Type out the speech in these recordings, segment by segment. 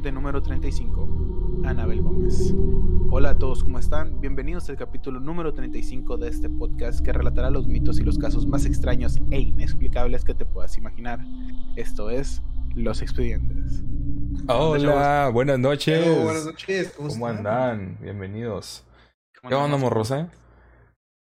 Expediente número 35, Anabel Gómez. Hola a todos, ¿cómo están? Bienvenidos al capítulo número 35 de este podcast que relatará los mitos y los casos más extraños e inexplicables que te puedas imaginar. Esto es Los Expedientes. Hola, buenas noches. Hello, buenas noches, ¿cómo, andan? Bienvenidos. ¿Cómo ¿Qué onda, andamos? morros, eh?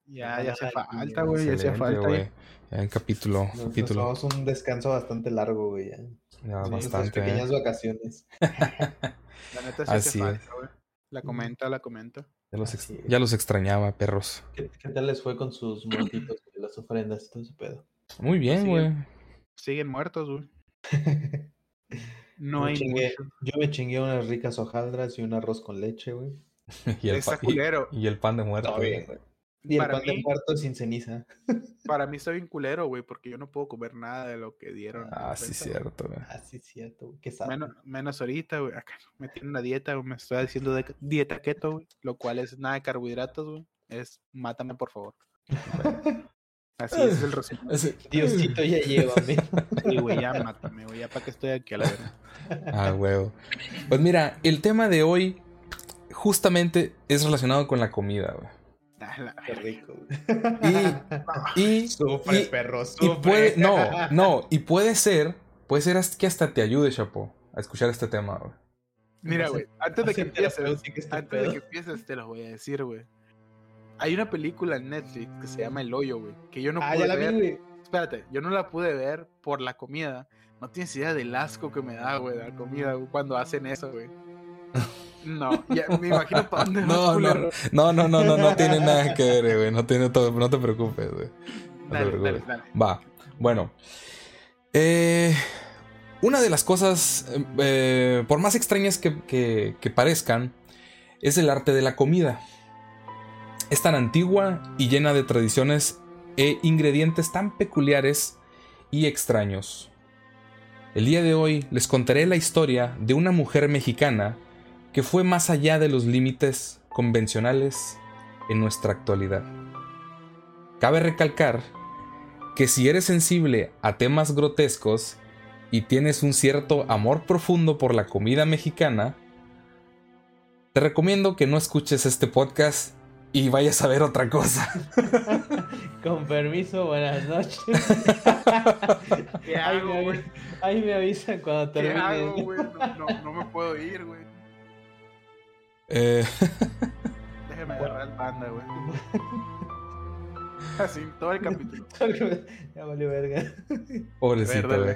Ya, ya hacía falta, güey, ya hacía falta. güey. Ya. En capítulo, Nos, nos capítulo. tomamos un descanso bastante largo, güey. Ya. Ya Sí, bastante, pequeñas eh. vacaciones. La neta sí Así falta, güey. La comenta, la comenta. Ya los, ex- Así es. ya los extrañaba, perros. ¿Qué, qué tal les fue con sus muertitos y las ofrendas y todo ese pedo? Muy bien, güey. Siguen muertos, güey. No Me hay chingué-. Yo me chingué unas ricas hojaldras y un arroz con leche, güey. y, el Está pa- y- el pan de muerto. Bien, güey. Y el Para pan de mí- muerto sin ceniza. Para mí está bien culero, güey, porque yo no puedo comer nada de lo que dieron. Ah, sí, cierto, güey. Ah, sí, cierto, güey. Qué sabe. Menos, menos ahorita, güey. Acá me tiene una dieta, güey. Me estoy haciendo de- dieta keto, güey. Lo cual es nada de carbohidratos, güey. Es mátame, por favor. Así es el resumen. Diosito, ya llévame. Sí, güey, ya mátame, güey. Ya para que estoy aquí a la verga. Ah, huevo. Pues mira, el tema de hoy justamente es relacionado con la comida, güey. Qué rico, güey. Y, y, Sufre, y- perro, y sufre. puede, no, no, y puede ser, puede ser que hasta te ayude, Chapo, a escuchar este tema, güey. Mira, güey. Antes de que empieces, antes de que empieces, te lo voy a decir, güey. Hay una película en Netflix que se llama El Hoyo, güey. Que yo no Ah, pude ya la ver. vi. Espérate, yo no la pude ver por la comida. No tienes idea del asco que me da, güey, la comida, güey, cuando hacen eso, güey. No, ya me imagino para dónde No, no, no, no, no, no, no tiene nada que ver, güey. No, tiene todo, no te preocupes, güey. No te Dale, dale, preocupes. dale. Va, bueno. Eh, una de las cosas, eh, eh, por más extrañas que, que- que parezcan, es el arte de la comida. Es tan antigua y llena de tradiciones e ingredientes tan peculiares y extraños. El día de hoy les contaré la historia de una mujer mexicana que fue más allá de los límites convencionales en nuestra actualidad. Cabe recalcar que si eres sensible a temas grotescos y tienes un cierto amor profundo por la comida mexicana, te recomiendo que no escuches este podcast y vayas a ver otra cosa. Con permiso, buenas noches. ¿Qué Ahí hago, me, güey? avi- ahí me avisan cuando ¿Qué termine. hago, güey? No, no, no me puedo ir, güey. Eh, Déjame agarrar el panda, güey. Así, todo el capítulo. ya valió verga. pobrecito, Dale, güey.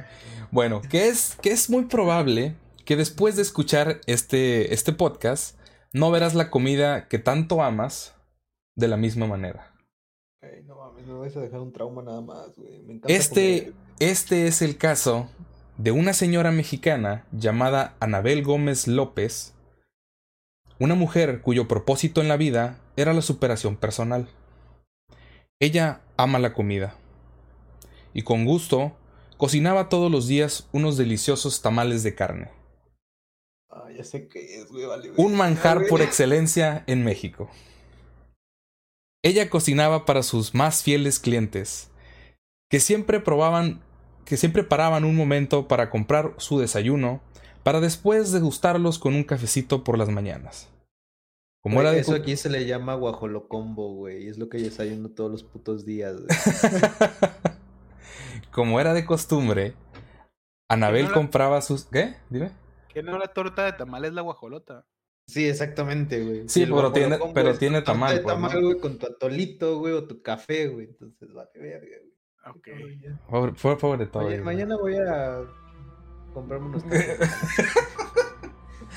Bueno, que es, que es muy probable que después de escuchar este, este podcast, no verás la comida que tanto amas de la misma manera. No mames, me vas a dejar un trauma nada más, güey. Me encanta Este, comer. este es el caso de una señora mexicana llamada Anabel Gómez López, una mujer cuyo propósito en la vida era la superación personal. Ella ama la comida y con gusto cocinaba todos los días unos deliciosos tamales de carne, Ah, ya sé qué es, güey, vale. verga, un manjar güey. por excelencia en México. Ella cocinaba para sus más fieles clientes, que siempre probaban, que siempre paraban un momento para comprar su desayuno, para después degustarlos con un cafecito por las mañanas. Como era de Eso aquí se le llama guajolocombo, güey. y Es lo que yo desayuno todos los putos días, güey. Como era de costumbre, Anabel no la- compraba sus ¿Qué? Dime. Que no la torta de tamal es la guajolota. Sí, exactamente, güey. Sí, pero tiene- pero tiene tamal, de pues, tamal, güey, con tu atolito, güey, o tu café, güey. Entonces, vale, verga, güey. Ok. Pobre, pobre, pobre todo, güey. mañana voy a comprarme unos tacos.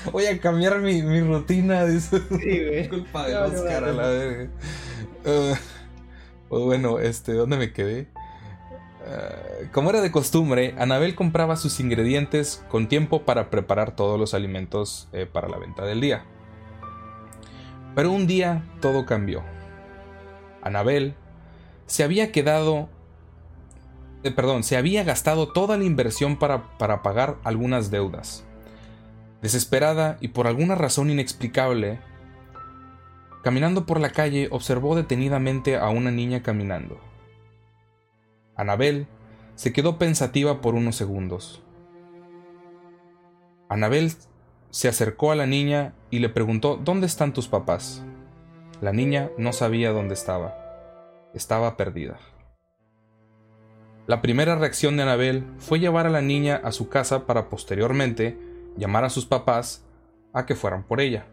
Voy a cambiar mi, mi rutina. Dice. Sí, güey. Culpa de No, no, Oscar, no, a no. la verga. Eh, pues bueno, este, ¿dónde me quedé? Eh, como era de costumbre, Anabel compraba sus ingredientes con tiempo para preparar todos los alimentos eh, para la venta del día. Pero un día todo cambió. Anabel se había quedado. Eh, perdón, se había gastado toda la inversión para, para pagar algunas deudas. Desesperada y por alguna razón inexplicable, caminando por la calle observó detenidamente a una niña caminando. Anabel se quedó pensativa por unos segundos. Anabel se acercó a la niña y le preguntó ¿Dónde están tus papás? La niña no sabía dónde estaba. Estaba perdida. La primera reacción de Anabel fue llevar a la niña a su casa para posteriormente llamar a sus papás a que fueran por ella.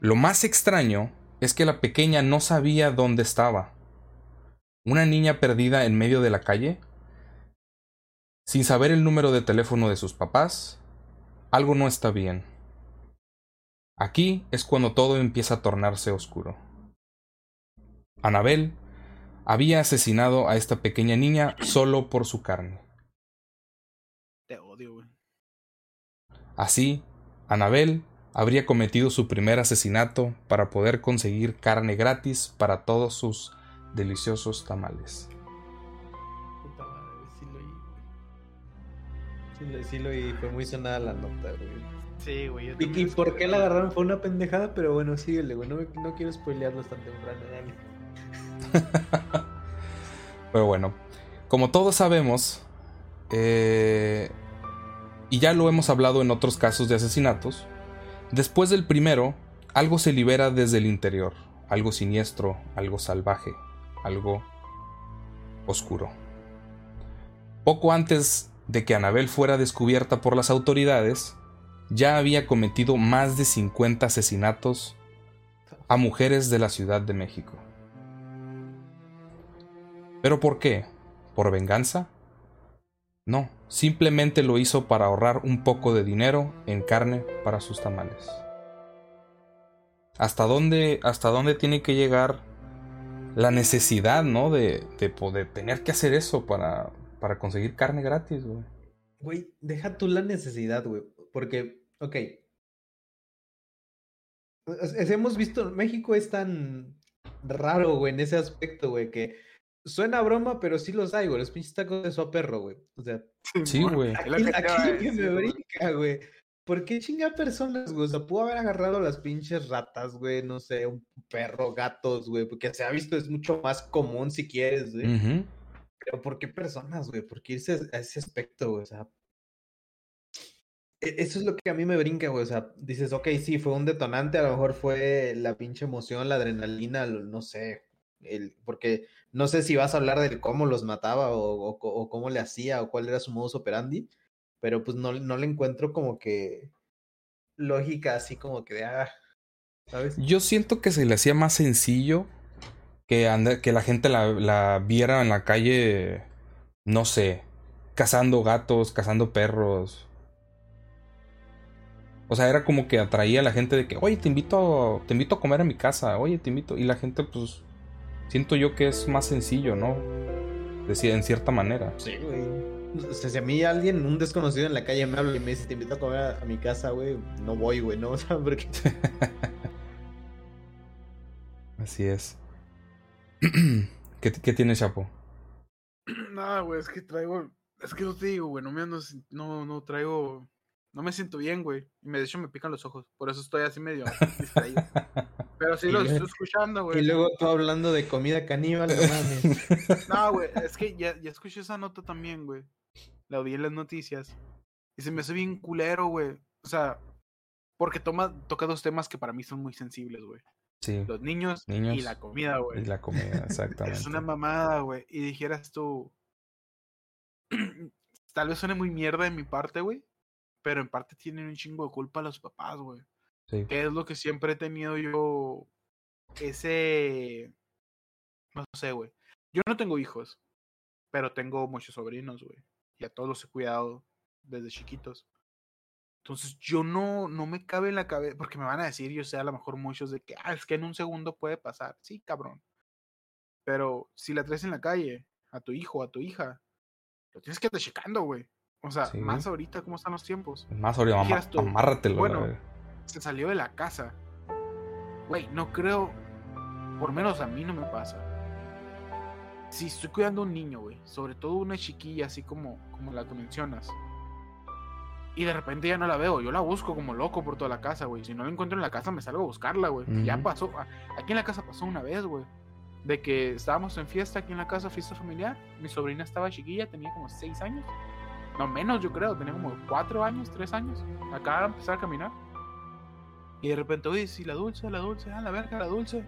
Lo más extraño es que la pequeña no sabía dónde estaba. Una niña perdida en medio de la calle, sin saber el número de teléfono de sus papás, algo no está bien. Aquí es cuando todo empieza a tornarse oscuro. Anabel había asesinado a esta pequeña niña solo por su carne. Te odio, güey. Así, Anabel habría cometido su primer asesinato para poder conseguir carne gratis para todos sus deliciosos tamales. Puta madre, sí lo oí. Sí lo, sí lo oí, fue muy sonada la nota, güey. Sí, güey. yo ¿Y, por qué la la- agarraron? Fue una pendejada, pero bueno, síguele, güey. No, no quiero spoilearlos tan temprano, dale. Pero bueno, como todos sabemos, eh, y ya lo hemos hablado en otros casos de asesinatos, después del primero, algo se libera desde el interior, algo siniestro, algo salvaje, algo oscuro. Poco antes de que Anabel fuera descubierta por las autoridades, ya había cometido más de 50 asesinatos a mujeres de la Ciudad de México. ¿Pero por qué? ¿Por venganza? No, simplemente lo hizo para ahorrar un poco de dinero en carne para sus tamales. ¿Hasta dónde, hasta dónde tiene que llegar la necesidad, ¿no? De, de poder tener que hacer eso para, para conseguir carne gratis, güey. Güey, deja tú la necesidad, güey. Porque, ok. Hemos visto, México es tan raro, güey, en ese aspecto, güey, que suena a broma, pero sí los hay, güey. Los pinches tacos de su a perro, güey. O sea, Sí, güey. Es aquí, lo que aquí lo me brinca, güey. ¿Por qué chinga personas, güey? O sea, pudo haber agarrado las pinches ratas, güey, no sé, un perro, gatos, güey, porque se ha visto, es mucho más común si quieres, güey. Pero ¿por qué personas, güey? ¿Por qué irse a ese aspecto, güey? O sea, e- eso es lo que a mí me brinca, güey. O sea, dices, ok, sí, fue un detonante, a lo mejor fue la pinche emoción, la adrenalina, lo- no sé. Porque no sé si vas a hablar de cómo los mataba o cómo le hacía o cuál era su modus operandi, pero pues no, no le encuentro como que lógica así como que de, ah, ¿sabes? Yo siento que se le hacía más sencillo que, anda- que la gente la, la viera en la calle, no sé, cazando gatos, cazando perros. O sea, era como que atraía a la gente de que, oye, te invito, te invito a comer a mi casa, oye, te invito. Y la gente, pues, siento yo que es más sencillo, ¿no? Decía, en cierta manera. Sí, güey. O sea, si a mí alguien, un desconocido en la calle me habla y me dice, te invito a comer a, a mi casa, güey, no voy, güey, ¿no? O sea, porque... Así es. ¿Qué, qué tiene Chapo? No, güey, es que traigo. Es que no te digo, güey, no me ando. No, no traigo. No me siento bien, güey. Y me, de hecho me pican los ojos. Por eso estoy así medio distraído. Pero sí Y lo luego- estoy escuchando, güey. Y luego tú hablando de comida caníbal, no mames. No, güey, es que ya, ya escuché esa nota también, güey. La vi en las noticias. Y se me hace bien culero, güey. O sea, porque toma, toca dos temas que para mí son muy sensibles, güey. Sí, Los niños, y Niños la comida, güey. y la comida, exactamente. Es una mamada, güey. Y dijeras tú. Tal vez suene muy mierda de mi parte, güey. Pero en parte tienen un chingo de culpa los papás, güey. Sí. Que es lo que siempre he tenido yo. Ese. No sé, güey. Yo no tengo hijos. Pero tengo muchos sobrinos, güey. Y a todos los he cuidado desde chiquitos. Entonces yo no, no me cabe en la cabeza. Porque me van a decir, yo sé, a lo mejor muchos de que, ah, es que en un segundo puede pasar. Sí, cabrón. Pero si la traes en la calle, a tu hijo, a tu hija, lo tienes que estar checando, güey. O sea, Sí. más ahorita, ¿cómo están los tiempos? Más ahorita, tú, amárratelo. bueno. Se salió de la casa. Güey, no creo. Por menos a mí no me pasa. Si estoy cuidando a un niño, güey, sobre todo una chiquilla así como, como la que mencionas. Y de repente ya no la veo, yo la busco como loco por toda la casa, güey. Si no la encuentro en la casa, me salgo a buscarla, güey. Ya pasó. a- Aquí en la casa pasó una vez, güey. De que estábamos en fiesta aquí en la casa, fiesta familiar. Mi sobrina estaba chiquilla, tenía como 6 años. No, menos yo creo, tenía como cuatro años, tres años. Acaba de empezar a caminar. Y de repente, oye, si la dulce, la dulce, ah, la verga, la dulce.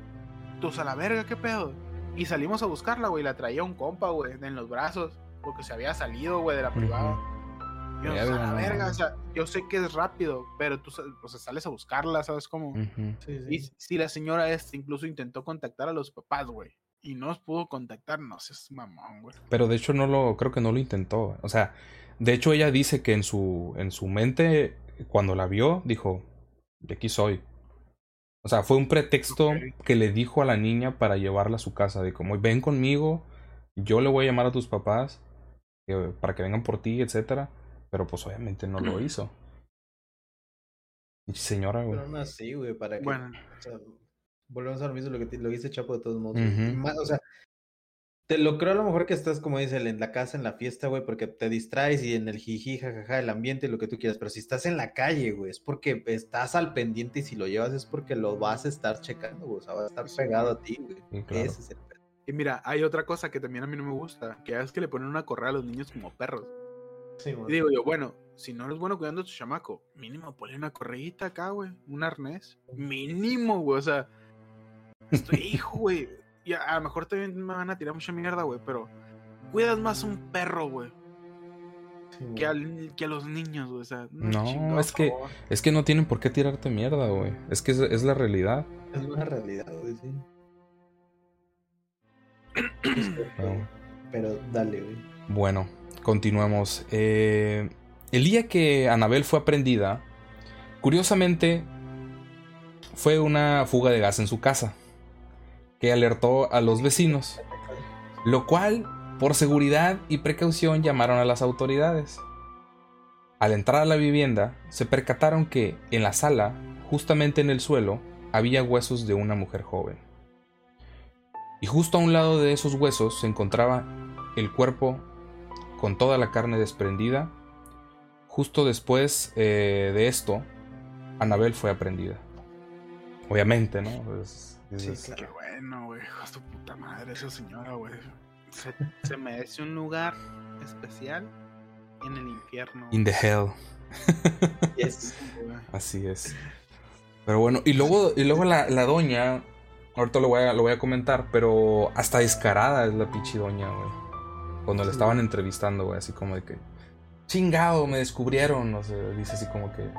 Tú a la verga, qué pedo. Y salimos a buscarla, güey. La traía un compa, güey, en los brazos. Porque se había salido, güey, de la privada. Y yo, a la verga, o sea, yo sé que es rápido, pero tú o sea, sales a buscarla, ¿sabes cómo? Y si la señora esta incluso intentó contactar a los papás, güey. Y no os pudo contactar, no sé, es mamón, güey. Pero de hecho no lo, creo que no lo intentó. O sea, de hecho ella dice que en su, en su mente, cuando la vio, dijo, de aquí soy. O sea, fue un pretexto que le dijo a la niña para llevarla a su casa, de como, ven conmigo, yo le voy a llamar a tus papás para que vengan por ti, etcétera. Pero pues obviamente no lo hizo. Señora, güey. Pero no así, güey, para que. Bueno. O sea, volvemos a lo mismo lo que lo dice Chapo de todos modos. O sea, te lo creo a lo mejor que estás, como dice, en la casa, en la fiesta, güey, porque te distraes y en el jiji, jajaja, el ambiente, lo que tú quieras. Pero si estás en la calle, güey, es porque estás al pendiente y si lo llevas es porque lo vas a estar checando, güey. O sea, va a estar pegado a ti, güey. Ese es el Y mira, hay otra cosa que también a mí no me gusta, que es que le ponen una correa a los niños como perros. Sí, y digo yo, bueno, si no eres bueno cuidando a tu chamaco, mínimo ponle una correíta acá, güey, un arnés. Mínimo, güey, o sea, estoy hijo, güey y a, lo mejor también me van a tirar mucha mierda, güey, pero cuidas más a un perro, güey. que, a los niños, güey. O sea, no, es que es que no tienen por qué tirarte mierda, güey. Es que es, la realidad. Es una realidad, güey, sí. Pero dale, güey. Bueno, continuemos. Eh, el día que Anabel fue aprendida, curiosamente, fue una fuga de gas en su casa que alertó a los vecinos, lo cual, por seguridad y precaución, llamaron a las autoridades. Al entrar a la vivienda, se percataron que en la sala, justamente en el suelo, había huesos de una mujer joven. Y justo a un lado de esos huesos se encontraba el cuerpo con toda la carne desprendida. Justo después eh, de esto, Anabel fue aprendida. Obviamente, ¿no? Pues, sí, claro bueno, güey. su puta madre, esa señora, güey. Se, merece un lugar especial en el infierno. In the hell. Así es. Pero bueno, y luego, y luego la, la doña, ahorita lo voy, a, lo voy a comentar, pero hasta descarada es la pinche doña, güey. Cuando le estaban entrevistando, güey, así como de que, chingado, me descubrieron, no sé, dice así como que,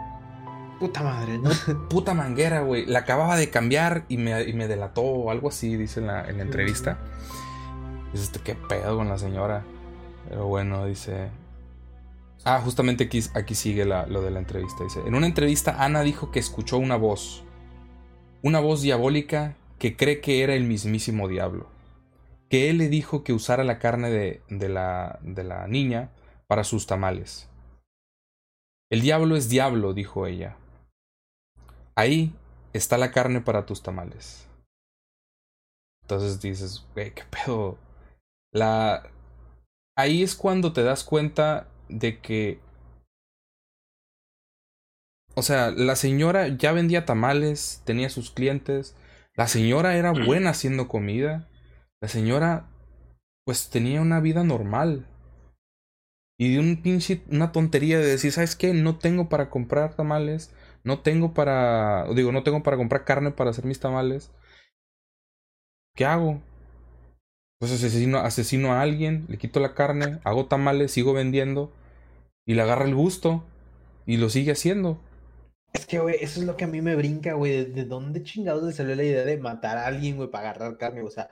Puta madre. Puta manguera, güey. La acababa de cambiar y me, y me delató o algo así, dice en la, en la entrevista. Dice, este, qué pedo con la señora. Pero bueno, dice. Ah, justamente aquí, aquí sigue lo de la entrevista. Dice: En una entrevista, Ana dijo que escuchó una voz. Una voz diabólica que cree que era el mismísimo diablo. Que él le dijo que usara la carne de, de, la, de la niña para sus tamales. El diablo es diablo, dijo ella. Ahí está la carne para tus tamales. Entonces dices, güey, qué pedo. La. Ahí es cuando te das cuenta de que. O sea, la señora ya vendía tamales, tenía sus clientes. La señora era buena haciendo comida. La señora, pues tenía una vida normal. Y de un pinche, una tontería de decir, ¿sabes qué? No tengo para comprar tamales no tengo para, digo, no tengo para comprar carne para hacer mis tamales. ¿Qué hago? Pues asesino, asesino a alguien, le quito la carne, hago tamales, sigo vendiendo y le agarra el gusto y lo sigue haciendo. Es que, güey, eso es lo que a mí me brinca, güey. ¿De dónde chingados le salió la idea de matar a alguien, güey, para agarrar carne? O sea,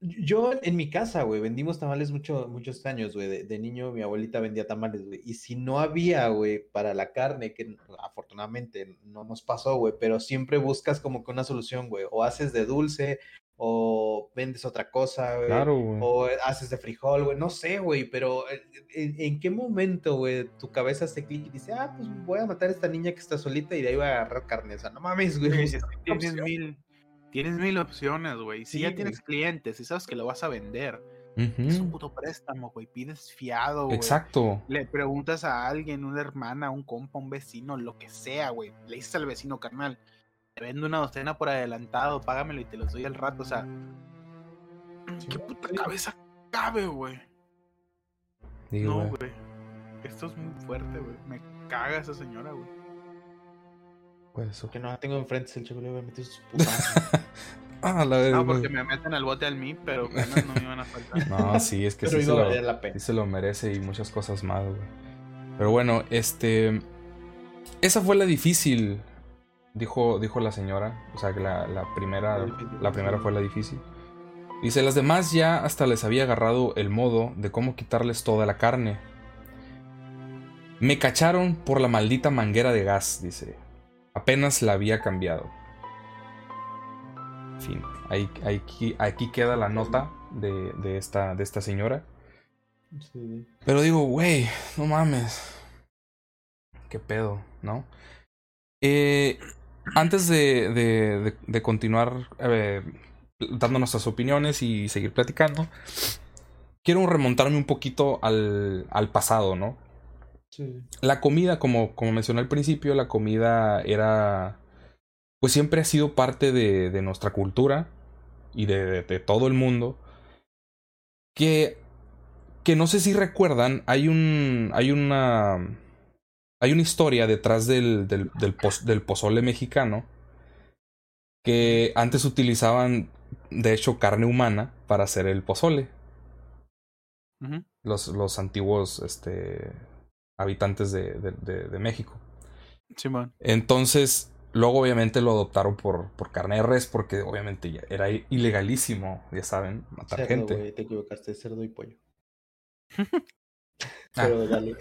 yo en mi casa, güey, vendimos tamales mucho, muchos años, güey. De, niño mi abuelita vendía tamales, güey. Y si no había, güey, para la carne, que afortunadamente no nos pasó, güey, pero siempre buscas como que una solución, güey. O haces de dulce, o vendes otra cosa, güey. Claro, güey. O haces de frijol, güey. No sé, güey, pero eh, ¿en, qué momento, güey, tu cabeza se clic y dice, ah, pues voy a matar a esta niña que está solita y de ahí voy a agarrar carne? O sea, no mames, güey. Tienes mil Tienes mil opciones, güey. Si ya tienes clientes y sabes que lo vas a vender, es un puto préstamo, güey. Pides fiado, güey. Exacto. Le preguntas a alguien, una hermana, un compa, un vecino, lo que sea, güey. Le dices al vecino, carnal, te vendo una docena por adelantado, págamelo y te los doy al rato. O sea, ¿qué puta cabeza cabe, güey? No, güey. Esto es muy fuerte, güey. Me caga esa señora, güey. Eso. Que no la tengo enfrente, el chico le voy a meter sus putazos. Ah, la. No, porque me meten al bote al mí, pero no me iban a faltar. No, sí, es que Pero sí se, iba a lo, valer la pena. sí se lo merece y muchas cosas más, güey. Pero bueno, este. Esa fue la difícil, dijo, dijo la señora. O sea, que la, la primera, La primera sí. fue la difícil. Dice, las demás ya hasta les había agarrado el modo de cómo quitarles toda la carne. Me cacharon por la maldita manguera de gas, dice. Apenas la había cambiado. Fin. Ahí, aquí, aquí queda la nota de, de esta, de esta señora. Sí. Pero digo, güey, no mames. ¿Qué pedo, no? Eh, antes de, de- de- de continuar eh, dando nuestras opiniones y seguir platicando, quiero remontarme un poquito al, al pasado, ¿no? Sí. La comida, como, como mencioné al principio, la comida era. Pues siempre ha sido parte de, de nuestra cultura y de, de- de todo el mundo. Que. Que no sé si recuerdan, hay un. Hay una. Hay una historia detrás del, del, del, pozole mexicano. Que antes utilizaban, de hecho, carne humana para hacer el pozole los, los antiguos este, habitantes de, de- de- de México. Simón. Entonces, luego obviamente lo adoptaron por, por carne de res porque obviamente ya era ilegalísimo, ya saben, matar Cerdo, gente. te equivocaste, cerdo y pollo. Ah. Pero dale.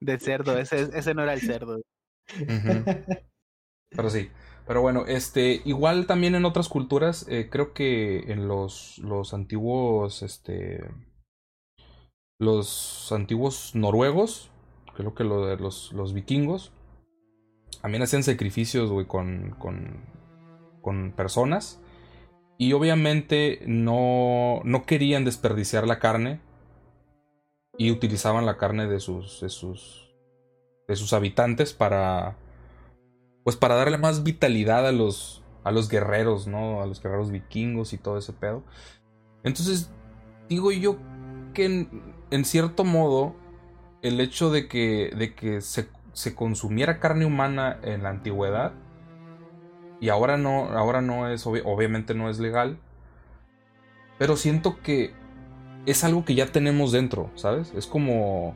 De cerdo, ese, ese no era el cerdo. Pero sí. Pero bueno, este, igual también en otras culturas, eh, creo que en los, los antiguos, este, los antiguos noruegos, creo que lo de los, los vikingos, también hacían sacrificios, güey, con, con, con personas. Y obviamente no, no querían desperdiciar la carne. Y utilizaban la carne de sus, de sus, de sus habitantes para, pues para darle más vitalidad a los, a los guerreros, ¿no? A los guerreros vikingos y todo ese pedo. Entonces, digo yo que en, en cierto modo, el hecho de que, de que se, se consumiera carne humana en la antigüedad, y ahora no, ahora no es, obvi- obviamente no es legal, pero siento que es algo que ya tenemos dentro, ¿sabes? Es como...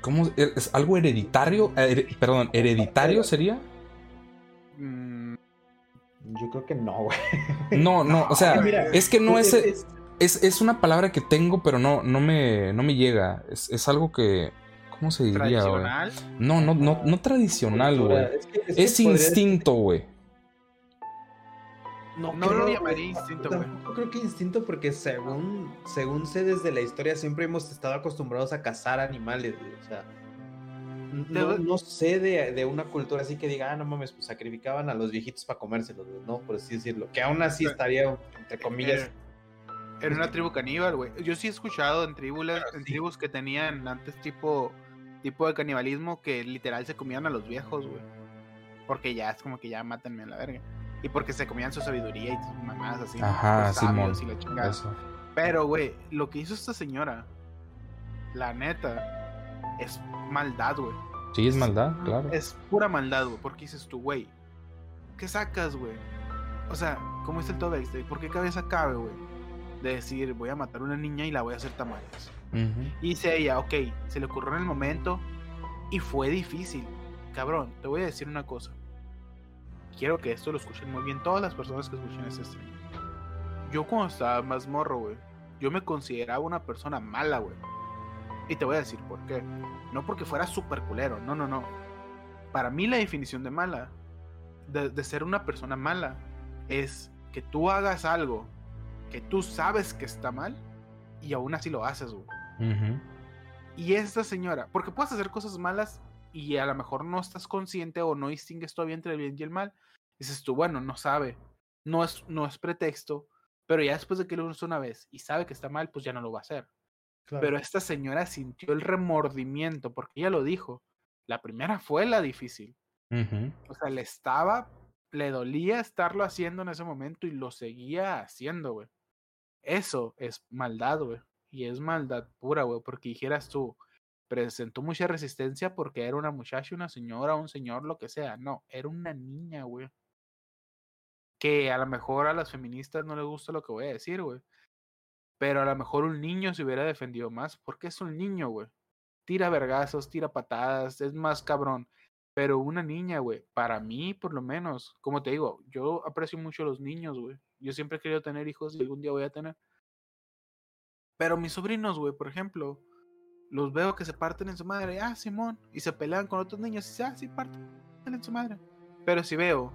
¿Cómo? ¿Es algo hereditario? Here- perdón, ¿hereditario sería? Mm, Yo creo que no, güey. No, no, o sea, Mira, es que no es, es- es, es una palabra que tengo, pero no, no, me, no me llega. Es, es algo que, ¿cómo se diría, tradicional. No, no, no, no tradicional, güey. Es, que- es que Es podría- instinto, güey. No, No creo, lo llamaría instinto, güey. Tampoco creo que instinto porque según, según sé desde la historia siempre hemos estado acostumbrados a cazar animales, güey, O sea, no, no sé de, de una cultura así que diga, ah, no mames, pues sacrificaban a los viejitos para comérselos, güey, no, por así decirlo. Que aún así estaría, entre comillas, Era, una tribu caníbal, güey. Yo sí he escuchado en tribus, Claro, en sí. tribus que tenían antes tipo, tipo de canibalismo que literal se comían a los viejos, güey. Porque ya es como que ya mátenme a la verga. Y porque se comían su sabiduría y sus mamás así. Ajá, sabios Simón. y la chingada. Eso. Pero, güey, lo que hizo esta señora, la neta, es maldad, güey. Sí, es maldad, claro. Es pura maldad, güey. Porque dices tú, güey, ¿qué sacas, güey? O sea, ¿cómo es el? ¿Y por qué cabeza cabe, güey? De decir, voy a matar a una niña y la voy a hacer tamales. Ujú. Y dice ella, ok, se le ocurrió en el momento y fue difícil. Cabrón, te voy a decir una cosa. Quiero que esto lo escuchen muy bien todas las personas que escuchen este stream. Yo cuando estaba más morro, güey, yo me consideraba una persona mala, güey. Y te voy a decir por qué. No porque fuera súper culero, no, no, no. Para mí la definición de mala, de, de ser una persona mala, es que tú hagas algo que tú sabes que está mal y aún así lo haces, güey. Y esta señora, porque puedes hacer cosas malas y a lo mejor no estás consciente o no distingues todavía entre el bien y el mal. Dices tú, bueno, no sabe, no es, no es pretexto, pero ya después de que lo hizo una vez y sabe que está mal, pues ya no lo va a hacer. claro. Pero esta señora sintió el remordimiento porque ella lo dijo. La primera fue la difícil. O sea, le estaba, le dolía estarlo haciendo en ese momento y lo seguía haciendo, güey. Eso es maldad, güey. Y es maldad pura, güey, porque dijeras tú, presentó mucha resistencia porque era una muchacha, una señora, un señor, lo que sea. No, era una niña, güey. Que a lo mejor a las feministas no les gusta lo que voy a decir, güey. Pero a lo mejor un niño se hubiera defendido más porque es un niño, güey. Tira vergazos, tira patadas, es más cabrón. Pero una niña, güey, para mí por lo menos, como te digo, yo aprecio mucho a los niños, güey. Yo siempre he querido tener hijos y algún día voy a tener. Pero mis sobrinos, güey, por ejemplo, los veo que se parten en su madre, ah, Simón, y se pelean con otros niños y ah, sí, parten en su madre. Pero si veo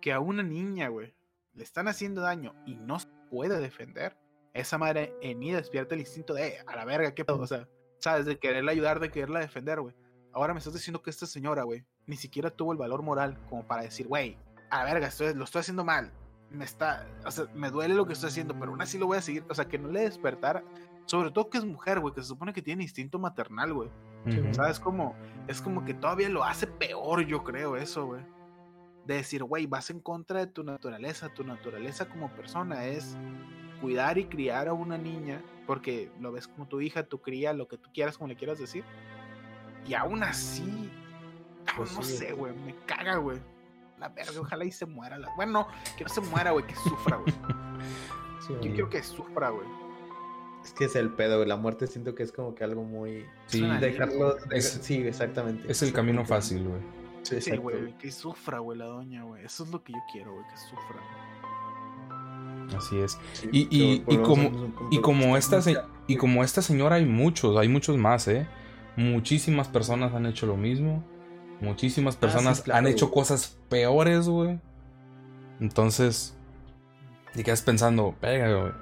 que a una niña, güey, le están haciendo daño y no se puede defender, esa madre en mí despierta el instinto de, a la verga, qué pedo, o sea, sabes, de quererla ayudar, de quererla defender, güey. Ahora me estás diciendo que esta señora, güey, ni siquiera tuvo el valor moral como para decir, güey, a la verga, estoy, lo estoy haciendo mal. Me está, o sea, me duele lo que estoy haciendo, pero aún así lo voy a seguir. O sea, que no le despertara. Sobre todo que es mujer, güey, que se supone que tiene instinto maternal, güey. ¿Sabes cómo? Es como que todavía lo hace peor, yo creo, eso, güey. De decir, güey, vas en contra de tu naturaleza. Tu naturaleza como persona es cuidar y criar a una niña, porque lo ves como tu hija, tu cría, lo que tú quieras, como le quieras decir y aún así, pues no sé, güey, me caga, güey. La verga, ojalá y se muera. La... Bueno, que no se muera, güey, que sufra, güey. Yo quiero que sufra, güey. Es que es el pedo, güey. La muerte siento que es como que algo muy. Sí, dejarlo. Sí, exactamente. Es el camino fácil, güey. Sí, güey, que sufra, güey, la doña, güey. Eso es lo que yo quiero, güey, que sufra. Así es. y, y, y, como, y como esta y como esta señora hay muchos, hay muchos más, eh. Muchísimas personas han hecho lo mismo. Muchísimas ah, personas han hecho cosas peores, güey. Entonces, y quedas pensando, pega, güey.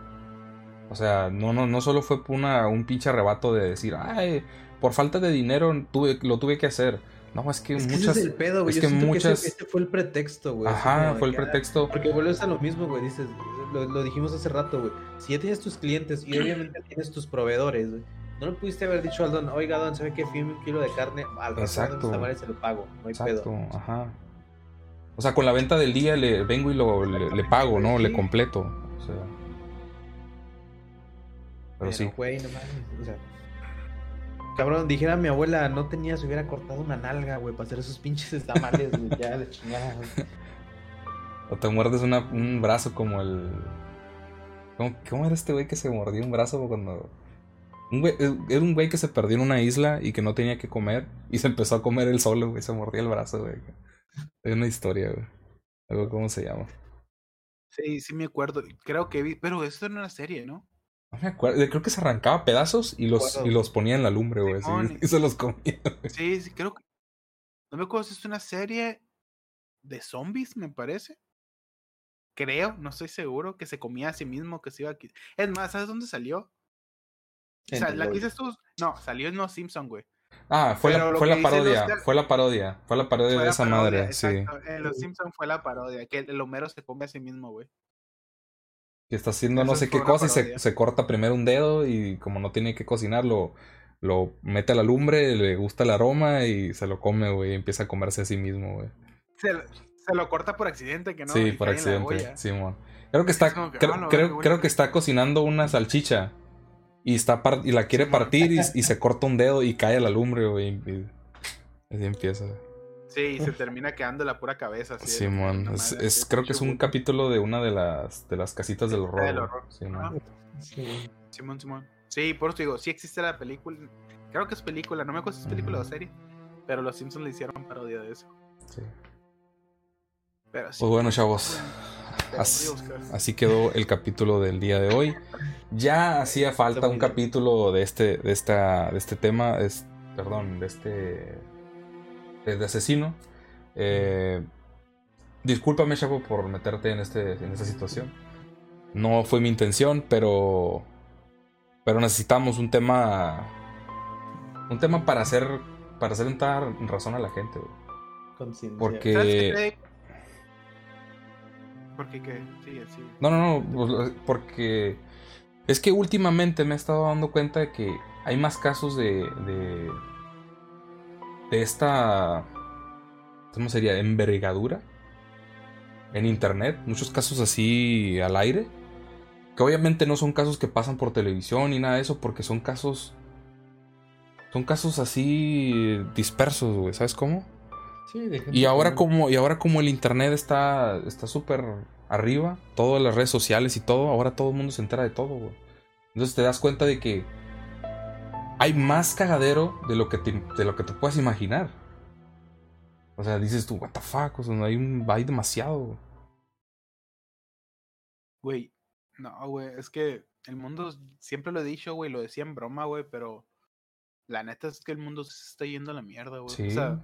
O sea, no, no, no solo fue una, un pinche arrebato de decir, ay, por falta de dinero tuve, lo tuve que hacer. No, es que muchas. es el pedo, güey. Es que muchas. este fue el pretexto, güey. Ajá, fue el pretexto. Porque vuelves a lo mismo, güey. Dices, lo, lo dijimos hace rato, güey. Si ya tienes tus clientes y obviamente tienes tus proveedores, güey no le pudiste haber dicho al don, oiga don, ¿sabe qué? Fíjame un kilo de carne, al Exacto. se lo pago, no hay Exacto, ajá. O sea, con la venta del día le vengo y lo, le, pago, ¿no? Le completo. O sea. Pero, sí. Güey, no o sea, cabrón, dijera mi abuela, no tenía, se hubiera cortado una nalga, güey, para hacer esos pinches tamales, güey, ya de chingada. O te muerdes una, un brazo como el. ¿Cómo, ¿Cómo, era este güey que se mordió un brazo cuando eh, era un güey que se perdió en una isla y que no tenía que comer y se empezó a comer él solo, güey. Se mordía el brazo, güey. Es una historia, güey. Algo, ¿cómo se llama? Sí, sí me acuerdo. Creo que vi, pero esto era una serie, ¿no? No me acuerdo. Creo que se arrancaba pedazos y los, y los ponía en la lumbre, güey. y se los comía. Sí, sí, creo que. No me acuerdo si es una serie de zombies, me parece. Creo, no estoy seguro, que se comía a sí mismo, que se iba a... Es más, ¿sabes dónde salió? O sea, la que dices tú, no, salió en Los Simpson, güey. Ah, fue, la, fue la, parodia, fue la parodia, fue la parodia de esa madre, sí. En Los Simpson fue la parodia, que el Homero se come a sí mismo, güey. Que está haciendo no sé qué cosa y se, se, corta primero un dedo y como no tiene que cocinarlo, lo mete a la lumbre, le gusta el aroma y se lo come, güey, y empieza a comerse a sí mismo, güey. Se, se, lo corta por accidente, que no. Sí, por accidente, sí, Creo que está, creo, creo, creo que está cocinando una salchicha y, está y la quiere partir y, se corta un dedo y cae a la lumbre, güey. Y, así empieza. Sí, y se termina quedando la pura cabeza. Así Simón, es, creo que es un capítulo de una de las, de las casitas del horror. Del horror. Simón. Simón, Simón. Sí, por eso digo, sí existe la película. Creo que es película, no me acuerdo si es película o serie. Pero los Simpsons le hicieron parodia de eso. Sí. Pero sí. Pues bueno, chavos. Así, quedó el capítulo del día de hoy. Ya hacía falta un capítulo de este, de esta, de este tema, es, perdón, de este, de asesino. Eh, discúlpame, Chavo, por meterte en, este, en esta situación. No fue mi intención, pero, pero necesitamos un tema, un tema para hacer, para hacer entrar razón a la gente. Porque porque qué? No, no, no, pues, porque es que últimamente me he estado dando cuenta de que hay más casos de de, de esta ¿cómo sería? envergadura en internet, muchos casos así al aire Que obviamente no son casos que pasan por televisión ni nada de eso, porque son casos. Son casos así dispersos, güey, ¿sabes cómo? Sí, Y ahora como, y ahora como el internet está está súper arriba, todas las redes sociales y todo, ahora todo el mundo se entera de todo, güey. Entonces te das cuenta de que hay más cagadero de lo que te, de lo que te puedas imaginar. O sea, dices tú, what the fuck, o sea, no hay, un, hay demasiado. güey. Güey, no, güey, es que el mundo, siempre lo he dicho, güey, lo decía en broma, güey, pero la neta es que el mundo se está yendo a la mierda, güey. Sí. O sea,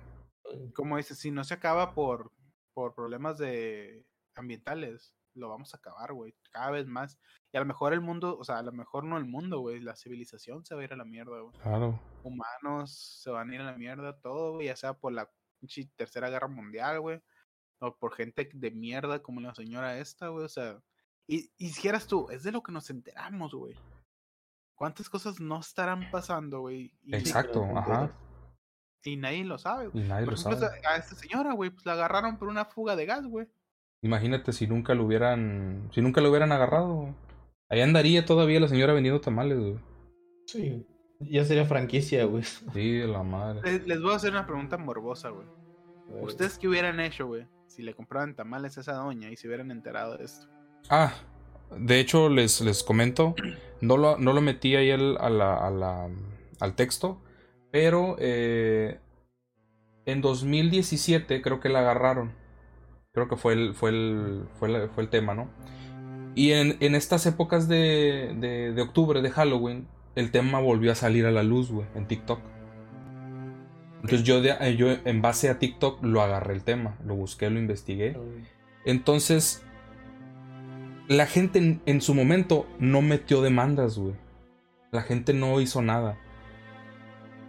como dices, si no se acaba por, por problemas de ambientales, lo vamos a acabar, güey, cada vez más. Y a lo mejor el mundo, o sea, a lo mejor no el mundo, güey, la civilización se va a ir a la mierda, güey. Claro. Humanos se van a ir a la mierda, todo, güey, ya sea por la tercera guerra mundial, güey, o por gente de mierda como la señora esta, güey, o sea, y, y dijeras tú, es de lo que nos enteramos, güey. ¿Cuántas cosas no estarán pasando, güey? Exacto, ajá. Y nadie lo sabe. Y nadie Por lo ejemplo, sabe. a esta señora, güey, pues la agarraron por una fuga de gas, güey. Imagínate si nunca lo hubieran. Si nunca lo hubieran agarrado. güey. Ahí andaría todavía la señora vendiendo tamales, güey. Sí. Ya sería franquicia, güey. Sí, de la madre. Les, les voy a hacer una pregunta morbosa, güey. ¿Ustedes qué hubieran hecho, güey? Si le compraban tamales a esa doña y se hubieran enterado de esto. Ah, de hecho les, les comento, no lo, no lo metí ahí al, a la- a la- al texto, pero eh, en 2017 creo que la agarraron. Creo que fue el, fue el, fue el tema, ¿no? Y en, en estas épocas de, de, octubre, de Halloween, el tema volvió a salir a la luz, güey, en TikTok. Entonces yo, eh, yo en base a TikTok lo agarré el tema, lo busqué, lo investigué. Entonces, la gente en, en su momento no metió demandas, güey. La gente no hizo nada.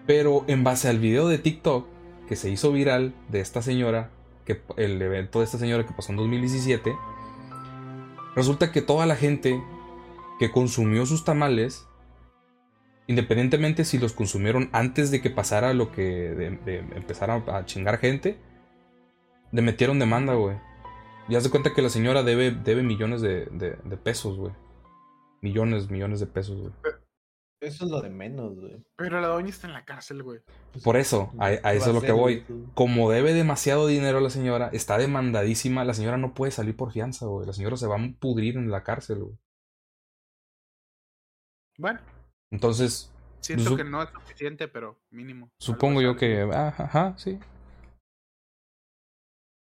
Pero en base al video de TikTok que se hizo viral de esta señora, que el evento de esta señora que pasó en 2017, resulta que toda la gente que consumió sus tamales, independientemente si los consumieron antes de que pasara lo que de, de empezar a, chingar gente, le metieron demanda, güey. Y haz de cuenta que la señora debe, debe millones de pesos, güey. Millones, millones de pesos, güey. Eso es lo de menos, güey. Pero la doña está en la cárcel, güey. Pues, Por eso, a, a ¿qué eso es lo que voy. Como debe demasiado dinero la señora, está demandadísima, la señora no puede salir por fianza, güey. La señora se va a pudrir en la cárcel, güey. Bueno, Entonces, siento que no es suficiente, pero mínimo. supongo yo que... ah, Ajá, sí.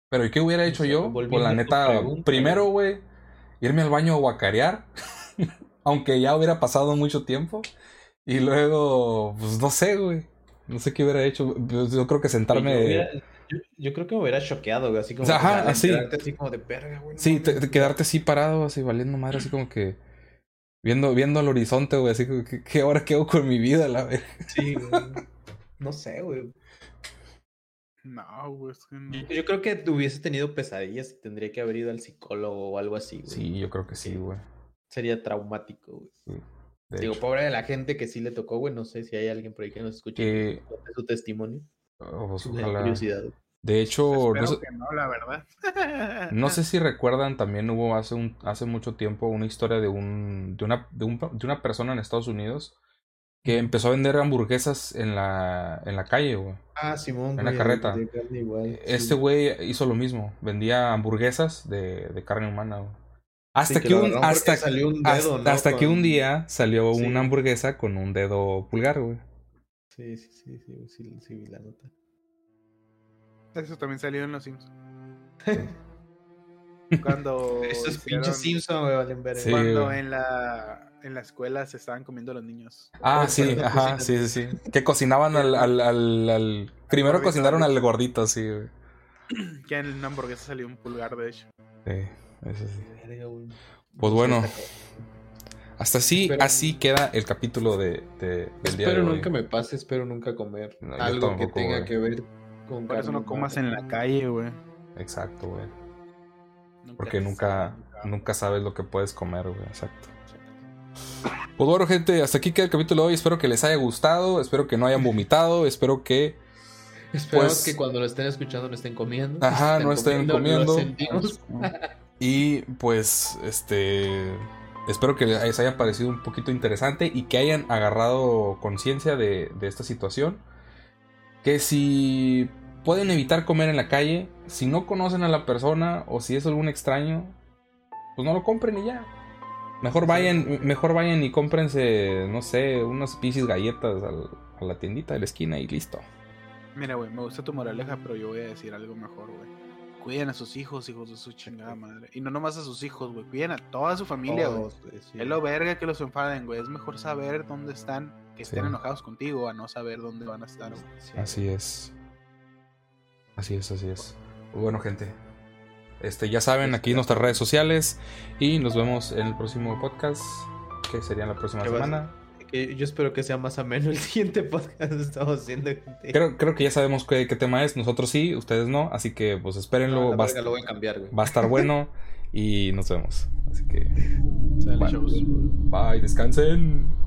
Pero ¿y qué hubiera hecho yo? Pues la a neta, pregunta, primero, güey, irme al baño a guacarear, aunque ya hubiera pasado mucho tiempo. Y luego, pues no sé, güey. No sé qué hubiera hecho. Pues, Yo creo que Yo, sentarme... hubiera- yo- yo creo que me hubiera choqueado, güey. Así como. O sea, ajá, que, así. enterarte así como de verga, güey. Sí, te- mames". te- quedarte así parado, así valiendo madre, así como que... Viendo, viendo al horizonte, güey, así como que, ¿qué ahora qué hago con mi vida, la verga? Sí, güey. No sé, güey. No, güey, es que no. Yo, yo creo que hubiese tenido pesadillas y tendría que haber ido al psicólogo o algo así, güey. Sí, yo creo que sí, güey. Sería traumático, güey. Sí, de Digo, hecho. pobre de la gente que sí le tocó, güey. No sé si hay alguien por ahí que nos escuche cuente su testimonio. Oh, pues, curiosidad. De hecho, no Espero sé, que no, la verdad. no sé si recuerdan, también hubo hace, un, hace mucho tiempo una historia de, un, de, una, de, un- de una persona en Estados Unidos que empezó a vender hamburguesas en la, en la calle, güey. Ah, Simón, En la carreta. de carne igual, Este sí. güey hizo lo mismo, vendía hamburguesas de, de carne humana, güey. Hasta que un, hasta, salió un hasta, dedo, ¿no? hasta que un día salió Sí. una hamburguesa con un dedo pulgar, güey. Sí, sí, sí, sí, sí, sí, vi la nota. Eso también salió en Los Sims. Cuando. Estos hicieron- pinches Simpson, güey, valen. Sí, Cuando güey. en la, en la escuela se estaban comiendo los niños. Ah, Pues, sí, cuando ajá, cocinan. sí, sí, sí. Que cocinaban al, al, al, al- Primero gordito, cocinaron al gordito, sí, güey. Que en una hamburguesa salió un pulgar, de hecho. Sí, eso sí. Verga, güey. Pues bueno, hasta así, Espero- así queda el capítulo de, de- del día de Espero hoy. nunca me pase, espero nunca comer No, algo que tenga güey. que ver con Por eso no comas en la calle, güey. Exacto, güey. Nunca Porque nunca, sabes, nunca. sabes lo que puedes comer, güey. Exacto. Pues bueno, gente, hasta aquí queda el capítulo de hoy. Espero que les haya gustado. Espero que no hayan vomitado. Espero que. Esperamos Pues- que cuando lo estén escuchando no estén comiendo. Ajá, no estén comiendo. Lo sentimos. Y pues, este. espero que les haya parecido un poquito interesante y que hayan agarrado conciencia de, de esta situación. Que si pueden evitar comer en la calle, si no conocen a la persona o si es algún extraño, pues no lo compren y ya. Mejor vayan, mejor vayan y cómprense, no sé, unas piscis galletas al- a la tiendita de la esquina y listo. Mira, güey, me gusta tu moraleja, pero yo voy a decir algo mejor, güey. Cuiden a sus hijos, hijos de su chingada madre. Y no nomás a sus hijos, güey. Cuiden a toda su familia, güey. Sí. Es lo verga que los enfaden, güey. Es mejor saber dónde están, que estén Sí. enojados contigo, a no saber dónde van a estar, güey. Sí. Así es. Así es, así es. Bueno, gente. Este, ya saben, aquí nuestras redes sociales. Y nos vemos en el próximo podcast. Que sería la próxima ¿Qué vas a- semana. Que yo espero que sea más ameno el siguiente podcast que estamos haciendo. Creo, creo que ya sabemos qué, qué tema es. Nosotros sí, ustedes no. Así que pues espérenlo. No, va, lo voy a cambiar, güey. va a estar bueno. y nos vemos. Así que. Sale. Bye, descansen.